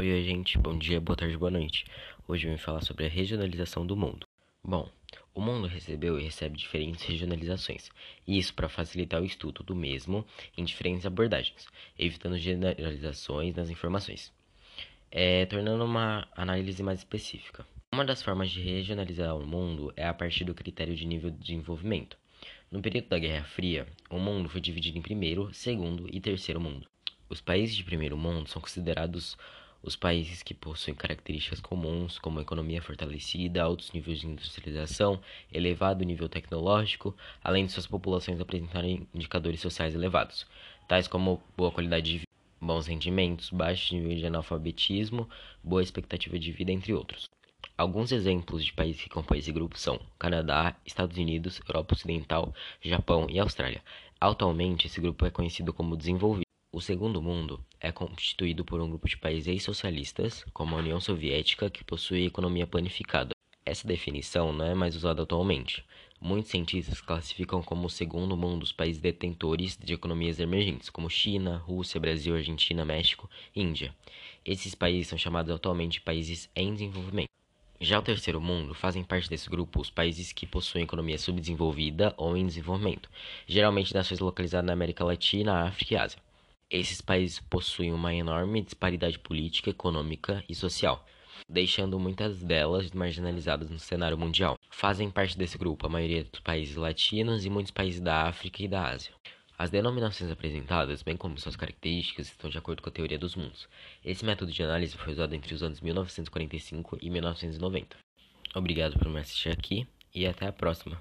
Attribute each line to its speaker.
Speaker 1: Oi, oi, gente, bom dia, boa tarde, boa noite. Hoje eu vim falar sobre a regionalização do mundo. Bom, o mundo recebeu e recebe diferentes regionalizações, e isso para facilitar o estudo do mesmo em diferentes abordagens, evitando generalizações nas informações, é, tornando uma análise mais específica. Uma das formas de regionalizar o mundo é a partir do critério de nível de desenvolvimento. No período da Guerra Fria, o mundo foi dividido em primeiro, segundo e terceiro mundo. Os países de primeiro mundo são considerados os países que possuem características comuns, como economia fortalecida, altos níveis de industrialização, elevado nível tecnológico, além de suas populações apresentarem indicadores sociais elevados, tais como boa qualidade de vida, bons rendimentos, baixo nível de analfabetismo, boa expectativa de vida, entre outros. Alguns exemplos de países que compõem esse grupo são Canadá, Estados Unidos, Europa Ocidental, Japão e Austrália. Atualmente, esse grupo é conhecido como desenvolvido. O Segundo Mundo é constituído por um grupo de países socialistas, como a União Soviética, que possui economia planificada. Essa definição não é mais usada atualmente. Muitos cientistas classificam como o Segundo Mundo os países detentores de economias emergentes, como China, Rússia, Brasil, Argentina, México e Índia. Esses países são chamados atualmente países em desenvolvimento. Já o terceiro mundo fazem parte desse grupo os países que possuem economia subdesenvolvida ou em desenvolvimento, geralmente nações localizadas na América Latina, África e Ásia. Esses países possuem uma enorme disparidade política, econômica e social, deixando muitas delas marginalizadas no cenário mundial. Fazem parte desse grupo a maioria dos países latinos e muitos países da África e da Ásia. As denominações apresentadas, bem como suas características, estão de acordo com a teoria dos mundos. Esse método de análise foi usado entre os anos 1945 e 1990. Obrigado por me assistir aqui e até a próxima.